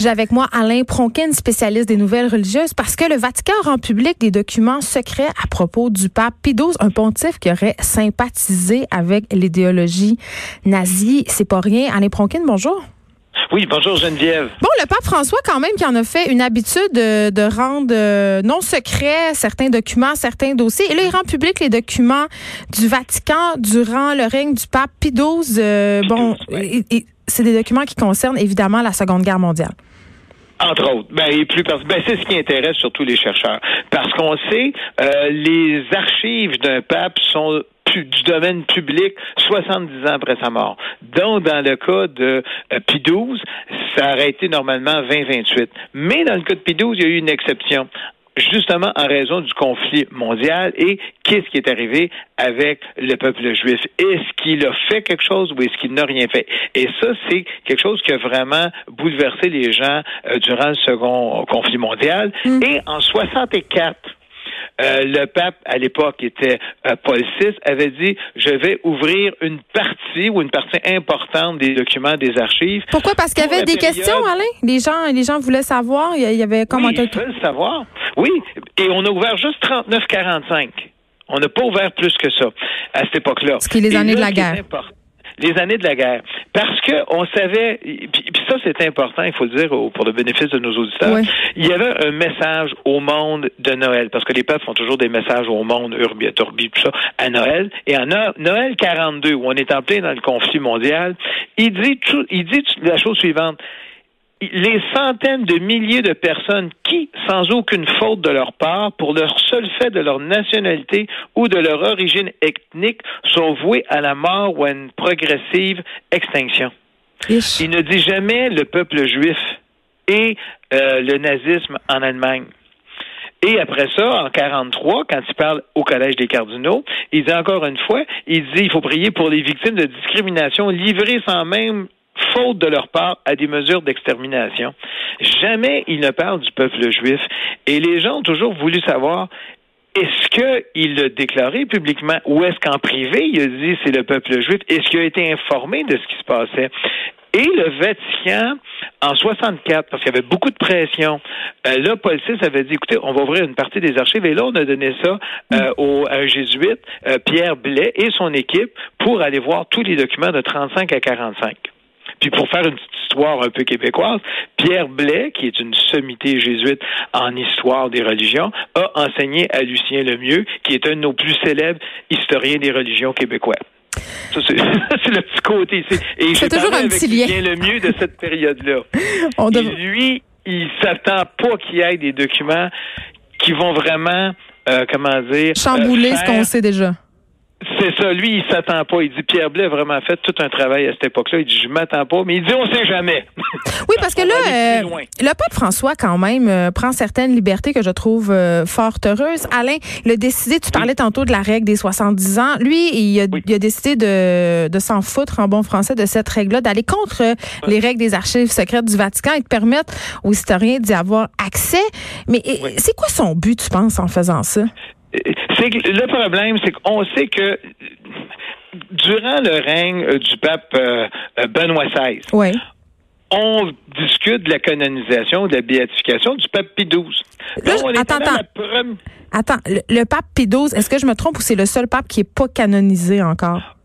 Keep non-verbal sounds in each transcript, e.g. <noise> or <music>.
J'ai avec moi Alain Pronkin, spécialiste des nouvelles religieuses, parce que le Vatican rend public des documents secrets à propos du pape Pie XII, un pontife qui aurait sympathisé avec l'idéologie nazie. C'est pas rien. Alain Pronkin, bonjour. Oui, bonjour Geneviève. Bon, le pape François, quand même, qui en a fait une habitude de, de rendre euh, non secrets certains documents, certains dossiers. Et là, il rend public les documents du Vatican durant le règne du pape Pie XII. Euh, bon, et- et c'est des documents qui concernent évidemment la Seconde Guerre mondiale. Entre autres, ben, et plus parce- ben, c'est ce qui intéresse surtout les chercheurs, parce qu'on sait euh, les archives d'un pape sont du domaine public 70 ans après sa mort. Donc, dans le cas de euh, Pie XII, ça aurait été normalement 20-28. Mais dans le cas de Pie XII, il y a eu une exception justement en raison du conflit mondial et qu'est-ce qui est arrivé avec le peuple juif? Est-ce qu'il a fait quelque chose ou est-ce qu'il n'a rien fait? Et ça, c'est quelque chose qui a vraiment bouleversé les gens euh, durant le second conflit mondial. Et en 64, euh, le pape, à l'époque, était euh, Paul VI, avait dit Je vais ouvrir une partie ou une partie importante des documents des archives. Pourquoi? Parce qu'il y avait des période- questions, Alain? Les gens, les gens voulaient savoir. Il y avait comme oui, ils veulent savoir. Oui, et on a ouvert juste 39,45. On n'a pas ouvert plus que ça à cette époque-là. Ce qui est les Et années là, de la guerre. Les années de la guerre. Parce que on savait, puis, puis ça c'est important, il faut le dire pour le bénéfice de nos auditeurs, Oui. il y avait un message au monde de Noël, parce que les papes font toujours des messages au monde, Urbi et tout ça, à Noël. Et en No- Noël 42, où on est en plein dans le conflit mondial, il dit, tout- il dit la chose suivante les centaines de milliers de personnes qui, sans aucune faute de leur part, pour leur seul fait de leur nationalité ou de leur origine ethnique, sont vouées à la mort ou à une progressive extinction. Il ne dit jamais le peuple juif et euh, le nazisme en Allemagne. Et après ça, en 43, quand il parle au Collège des cardinaux, il dit encore une fois, il dit il faut prier pour les victimes de discrimination livrées sans même faute de leur part à des mesures d'extermination. Jamais il ne parle du peuple juif. Et les gens ont toujours voulu savoir est-ce qu'il l'a déclaré publiquement ou est-ce qu'en privé, il a dit c'est le peuple juif? Est-ce qu'il a été informé de ce qui se passait? Et le Vatican, en 64, parce qu'il y avait beaucoup de pression, euh, là, Paul VI avait dit, écoutez, on va ouvrir une partie des archives, et là, on a donné ça euh, au, à un jésuite, euh, Pierre Blais, et son équipe, pour aller voir tous les documents de 35 à 45. Puis pour faire une petite histoire un peu québécoise, Pierre Blais, qui est une sommité jésuite en histoire des religions, a enseigné à Lucien Lemieux, qui est un de nos plus célèbres historiens des religions québécois. Ça, c'est <laughs> le petit côté ici. Et C'est toujours un avec petit lien. Lucien Lemieux de cette période-là. <laughs> Dev- lui, il s'attend pas qu'il y ait des documents qui vont vraiment, euh, comment dire, Chambouler euh, ce qu'on sait déjà. C'est ça, lui, il s'attend pas. Il dit Pierre Blais a vraiment fait tout un travail à cette époque-là. Il dit je m'attends pas, mais il dit on sait jamais. <laughs> Oui, parce que là, euh, le pape François, quand même, euh, prend certaines libertés que je trouve euh, fort heureuses. Alain, il a décidé, tu parlais tantôt de la règle des 70 ans. Lui, il a, Oui. il a décidé de, de s'en foutre en bon français de cette règle-là, d'aller contre euh, les règles des archives secrètes du Vatican et de permettre aux historiens d'y avoir accès. Mais c'est quoi son but, tu penses, en faisant ça? C'est que le problème, c'est qu'on sait que durant le règne euh, du pape euh, euh, Benoît XVI, Oui. on discute de la canonisation, de la béatification du pape Pie XII. Là, Donc, on est attends, le, le pape Pie XII, est-ce que je me trompe ou c'est le seul pape qui est pas canonisé encore?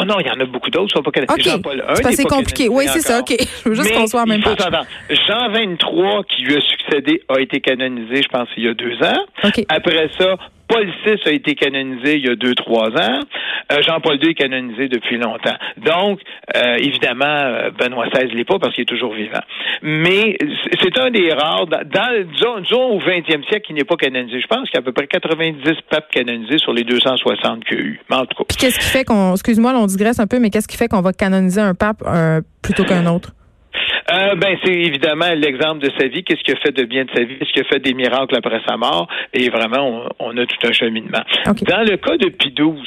Oh non, il y en a beaucoup d'autres sont pas canonisés. OK. Jean-Paul I C'est compliqué. Oui, c'est ça. OK. Je veux juste qu'on soit en même s'entendre. Jean 23, qui lui a succédé, a été canonisé, je pense, il y a deux ans. OK. Après ça, Paul VI a été canonisé il y a deux, trois ans. Euh, Jean-Paul II est canonisé depuis longtemps. Donc, euh, évidemment, euh, Benoît XVI ne l'est pas parce qu'il est toujours vivant. Mais c'est- un des rares, dans, disons, disons au 20e siècle, qui n'est pas canonisé. Je pense qu'il y a à peu près 90 papes canonisés sur les 260 qu'il y a eu. Mais en tout cas, Puis qu'est-ce qui fait qu'on, excuse-moi, on digresse un peu, mais qu'est-ce qui fait qu'on va canoniser un pape euh, plutôt qu'un <laughs> autre? Euh, ben, c'est évidemment l'exemple de sa vie. Qu'est-ce qu'il a fait de bien de sa vie? Qu'est-ce qu'il a fait des miracles après sa mort? Et vraiment, on, on a tout un cheminement. Dans le cas de Pie XII,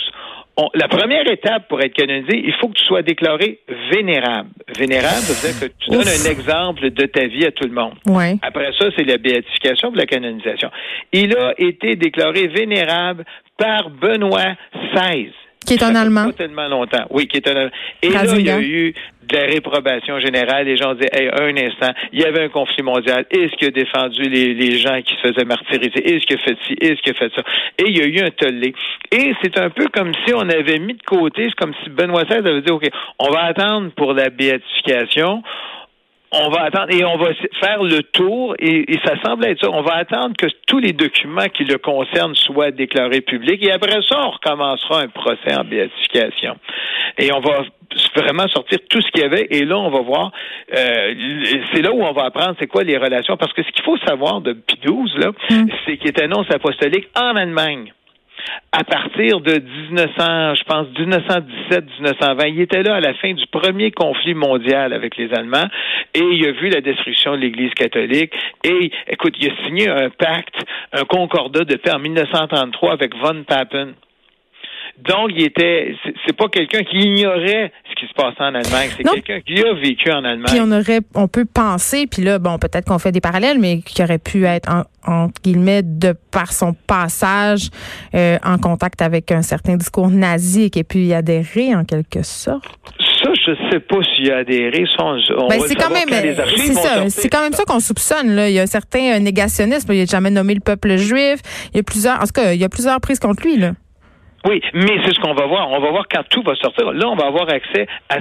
la première étape pour être canonisé, il faut que tu sois déclaré vénérable. Vénérable, ça veut dire que tu donnes un exemple de ta vie à tout le monde. Ouais. Après ça, c'est la béatification ou la canonisation. Il a été déclaré vénérable par Benoît XVI. Qui est un Allemand. Pas tellement longtemps. Oui, qui est un Et là, il y a eu de la réprobation générale. Les gens disaient, hey, un instant, il y avait un conflit mondial. Est-ce qu'il a défendu les, les gens qui se faisaient martyriser? Est-ce qu'il a fait ci? Est-ce qu'il a fait ça? Et il y a eu un tollé. Et c'est un peu comme si on avait mis de côté, c'est comme si Benoît XVI avait dit, OK, on va attendre pour la béatification on va attendre et on va faire le tour et, ça semble être ça. On va attendre que tous les documents qui le concernent soient déclarés publics et après ça, on recommencera un procès en béatification. Et on va vraiment sortir tout ce qu'il y avait et là, on va voir. Euh, c'est là où on va apprendre c'est quoi les relations parce que ce qu'il faut savoir de XII, là, mm. c'est qu'il est un annonce apostolique en Allemagne à partir de 1900, je pense 1917-1920. Il était là à la fin du premier conflit mondial avec les Allemands et il a vu la destruction de l'Église catholique et écoute, il a signé un pacte, un concordat de paix en 1933 avec von Papen. Donc, il était, c'est pas quelqu'un qui ignorait ce qui se passait en Allemagne. C'est quelqu'un qui a vécu en Allemagne. Puis on aurait, on peut penser, puis là, bon, peut-être qu'on fait des parallèles, mais qui aurait pu être en, entre guillemets de par son passage euh, en contact avec un certain discours nazi et qui ait pu y adhérer en quelque sorte. Ça, je sais pas s'il a adhéré. On, ben, c'est quand même, c'est ça, c'est quand même ça qu'on soupçonne. Là. Il y a un certain négationnisme. Il n'a jamais nommé le peuple juif. Il y a plusieurs, en tout cas, il y a plusieurs prises contre lui là. Oui, mais c'est ce qu'on va voir. On va voir quand tout va sortir. Là, on va avoir accès à,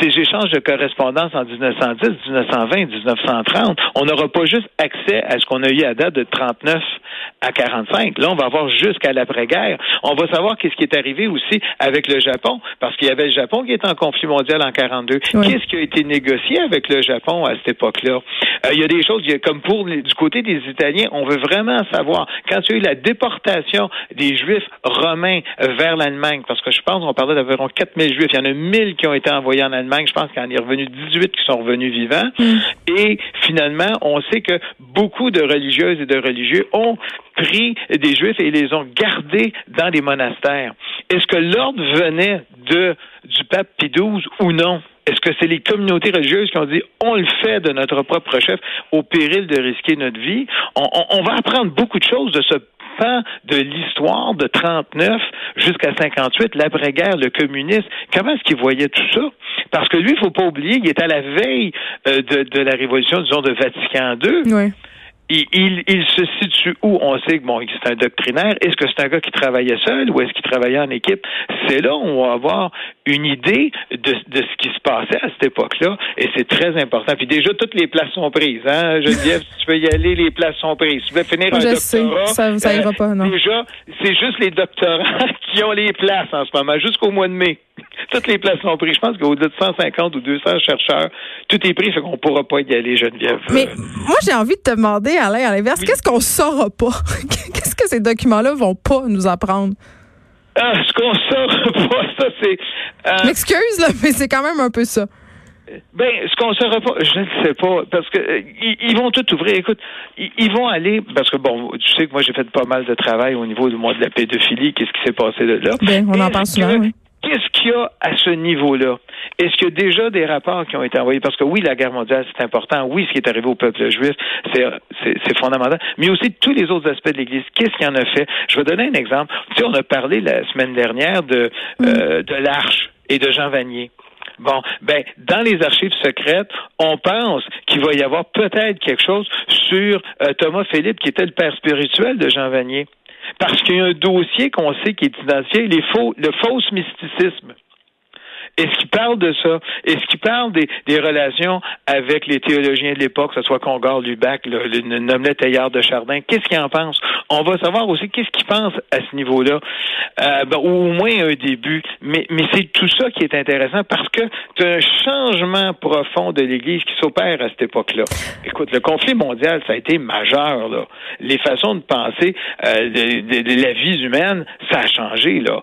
ces échanges de correspondance en 1910, 1920, 1930. On n'aura pas juste accès à ce qu'on a eu à date de 39 à 45. Là, on va voir jusqu'à l'après-guerre. On va savoir qu'est-ce qui est arrivé aussi avec le Japon, parce qu'il y avait le Japon qui était en conflit mondial en 42. Qu'est-ce qui a été négocié avec le Japon à cette époque-là? Euh, il y a des choses, comme pour du côté des Italiens, on veut vraiment savoir. Quand il y a eu la déportation des Juifs romains vers l'Allemagne, parce que je pense qu'on parlait d'environ 4000 Juifs, il y en a 1000 qui ont été envoyés en Allemagne, je pense qu'il y en est revenu 18 qui sont revenus vivants. Mm. Et finalement, on sait que beaucoup de religieuses et de religieux ont pris des Juifs et les ont gardés dans des monastères. Est-ce que l'ordre venait de du pape Pie XII ou non? Est-ce que c'est les communautés religieuses qui ont dit on le fait de notre propre chef au péril de risquer notre vie? On, va apprendre beaucoup de choses de ce de l'histoire de 39 jusqu'à 58, l'après-guerre, le communisme. Comment est-ce qu'il voyait tout ça? Parce que lui, il faut pas oublier, il est à la veille euh, de, de, la révolution, disons, de Vatican II. Oui il, il, se situe où? On sait que bon, c'est un doctrinaire. Est-ce que c'est un gars qui travaillait seul ou est-ce qu'il travaillait en équipe? C'est là où on va avoir une idée de, de ce qui se passait à cette époque-là. Et c'est très important. Puis déjà, toutes les places sont prises. Hein? Geneviève, si tu veux y aller, les places sont prises. Si tu veux finir un doctorat, Ça, ça ira pas, non. Déjà, c'est juste les doctorants <laughs> qui ont les places en ce moment, jusqu'au mois de mai. <laughs> Toutes les places sont prises. Je pense qu'au-delà de 150 ou 200 chercheurs, tout est pris, fait qu'on pourra pas y aller, Geneviève. Mais moi, j'ai envie de te demander, Alain, à l'inverse, qu'est-ce qu'on saura pas? <laughs> qu'est-ce que ces documents-là vont pas nous apprendre? Ah, ce qu'on saura <laughs> pas, ça, c'est... Euh... M'excuse, là, mais c'est quand même un peu ça. Ben, ce qu'on saura pas, je ne sais pas, parce que euh, ils, vont tout ouvrir. Écoute, ils, vont aller, parce que bon, tu sais que moi j'ai fait pas mal de travail au niveau du mois de la pédophilie, qu'est-ce qui s'est passé de là. Ben, on en parle souvent, oui. Qu'est-ce qu'il y a à ce niveau-là? Est-ce qu'il y a déjà des rapports qui ont été envoyés? Parce que oui, la guerre mondiale, c'est important. Oui, ce qui est arrivé au peuple juif, c'est fondamental. Mais aussi tous les autres aspects de l'Église. Qu'est-ce qu'il en a fait? Je vais donner un exemple. Tu sais, on a parlé la semaine dernière de, euh, de l'Arche et de Jean Vanier. Bon, ben, dans les archives secrètes, on pense qu'il va y avoir peut-être quelque chose sur euh, Thomas Philippe, qui était le père spirituel de Jean Vanier. Parce qu'il y a un dossier qu'on sait qui est identifié, les faux, le faux mysticisme. Est-ce qu'il parle de ça? Est-ce qu'il parle des, des, relations avec les théologiens de l'époque, que ce soit Congar, Lubac, le, le Nomelet Taillard de Chardin? Qu'est-ce qu'il en pense? On va savoir aussi qu'est-ce qu'il pense à ce niveau-là, euh, ben, ou au moins un début. Mais, mais c'est tout ça qui est intéressant parce que c'est un changement profond de l'Église qui s'opère à cette époque-là. Écoute, le conflit mondial, ça a été majeur. Là. Les façons de penser euh, de, de, de, la vie humaine, ça a changé. là.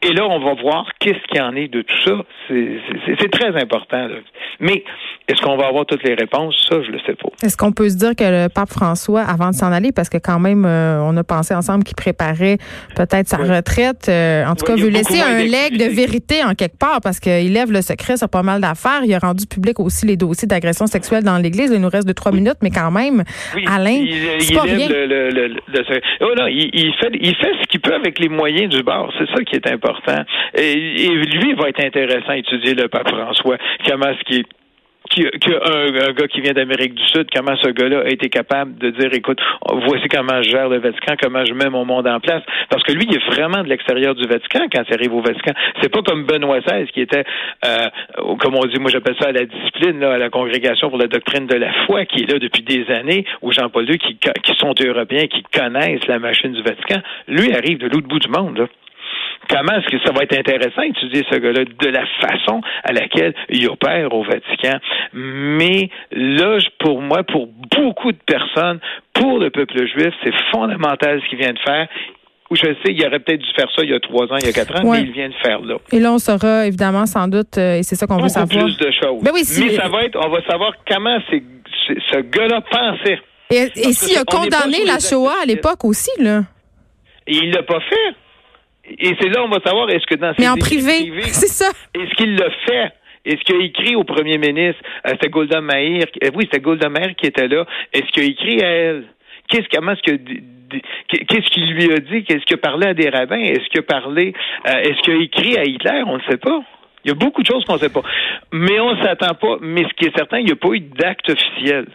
Et là, on va voir qu'est-ce qu'il y en est de tout ça. C'est très important. Mais est-ce qu'on va avoir toutes les réponses? Ça, je le sais pas. Est-ce qu'on peut se dire que le pape François, avant de s'en aller, parce que quand même, euh, on a pensé ensemble qu'il préparait peut-être sa retraite, euh, en tout cas, veut laisser un leg de vérité en quelque part, parce qu'il lève le secret sur pas mal d'affaires. Il a rendu public aussi les dossiers d'agression sexuelle dans l'Église. Il nous reste de trois minutes, mais quand même, Alain, il, pas rien. oh non, il, fait, il fait ce qu'il peut avec les moyens du bord. C'est ça qui est important. Et, lui, il va être intéressant à étudier le pape François. Comment ce qui est qu'un un gars qui vient d'Amérique du Sud, comment ce gars-là a été capable de dire, écoute, voici comment je gère le Vatican, comment je mets mon monde en place. Parce que lui, il est vraiment de l'extérieur du Vatican quand il arrive au Vatican. C'est pas comme Benoît XVI qui était, euh, comme on dit, moi j'appelle ça la discipline, à la congrégation pour la doctrine de la foi, qui est là depuis des années, ou Jean-Paul II, qui, qui sont européens, qui connaissent la machine du Vatican. Lui arrive de l'autre bout du monde. Là comment est-ce que ça va être intéressant d'étudier ce gars-là de la façon à laquelle il opère au Vatican? Mais là, pour moi, pour beaucoup de personnes, pour le peuple juif, c'est fondamental ce qu'il vient de faire Ou je sais, il aurait peut-être dû faire ça il y a trois ans, il y a quatre ans, mais il vient de faire là. Et là, on saura évidemment sans doute, euh, et c'est ça qu'on veut savoir. plus de choses. Ben mais, ça va être, on va savoir comment ce gars-là pensait. Et, et s'il a condamné la Shoah à l'époque aussi, là? Et il l'a pas fait. Et c'est là on va savoir est-ce que dans Mais en privé, <laughs> c'est ça. Est-ce qu'il l'a fait? Est-ce qu'il a écrit au premier ministre, euh, c'était Golda Meir, euh, oui, c'était Golda Meir qui était là, est-ce qu'il a écrit à elle? Qu'est-ce comment est-ce que qu'est-ce qu'il lui a dit? Qu'est-ce qu'il a parlé à des rabbins? Est-ce qu'il a parlé, euh, est-ce qu'il a écrit à Hitler? On ne sait pas. Il y a beaucoup de choses qu'on ne sait pas. Mais on ne s'attend pas. Mais ce qui est certain, il n'y a pas eu d'acte officiel.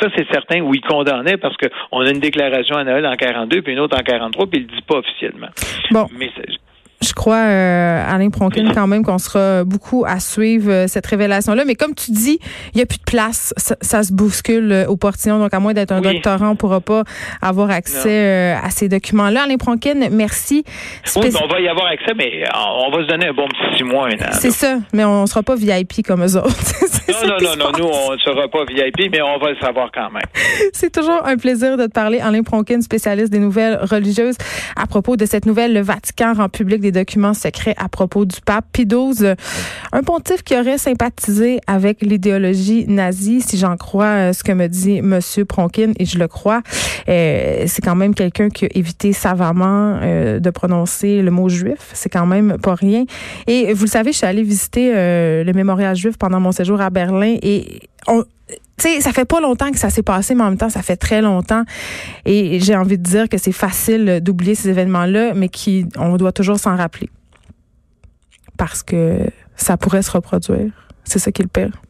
Ça, c'est certain où il condamnait parce qu'on a une déclaration à Noël en 42 puis une autre en 43 puis il le dit pas officiellement. Bon. Mais je crois, euh, Alain Pronkin, quand même qu'on sera beaucoup à suivre euh, cette révélation-là. Mais comme tu dis, il n'y a plus de place. Ça, se bouscule euh, au portillon. Donc, à moins d'être un doctorant, on ne pourra pas avoir accès à ces documents-là. Alain Pronkin, merci. Oui, on va y avoir accès, mais on va se donner un bon petit six mois, C'est ça, mais on ne sera pas VIP comme eux autres. <laughs> <laughs> non, non, non, non, nous, on ne sera pas VIP, mais on va le savoir quand même. C'est toujours un plaisir de te parler, Alain Pronkin, spécialiste des nouvelles religieuses, à propos de cette nouvelle, le Vatican rend public des documents secrets à propos du pape Pie XII, un pontife qui aurait sympathisé avec l'idéologie nazie, si j'en crois euh, ce que me dit Monsieur Pronkin, et je le crois. Euh, c'est quand même quelqu'un qui a évité savamment euh, de prononcer le mot juif. C'est quand même pas rien. Et vous le savez, je suis allée visiter le mémorial juif pendant mon séjour à Berlin et on, ça fait pas longtemps que ça s'est passé, mais en même temps, ça fait très longtemps. Et j'ai envie de dire que c'est facile d'oublier ces événements-là, mais qui, on doit toujours s'en rappeler. Parce que ça pourrait se reproduire. C'est ça qui est le pire.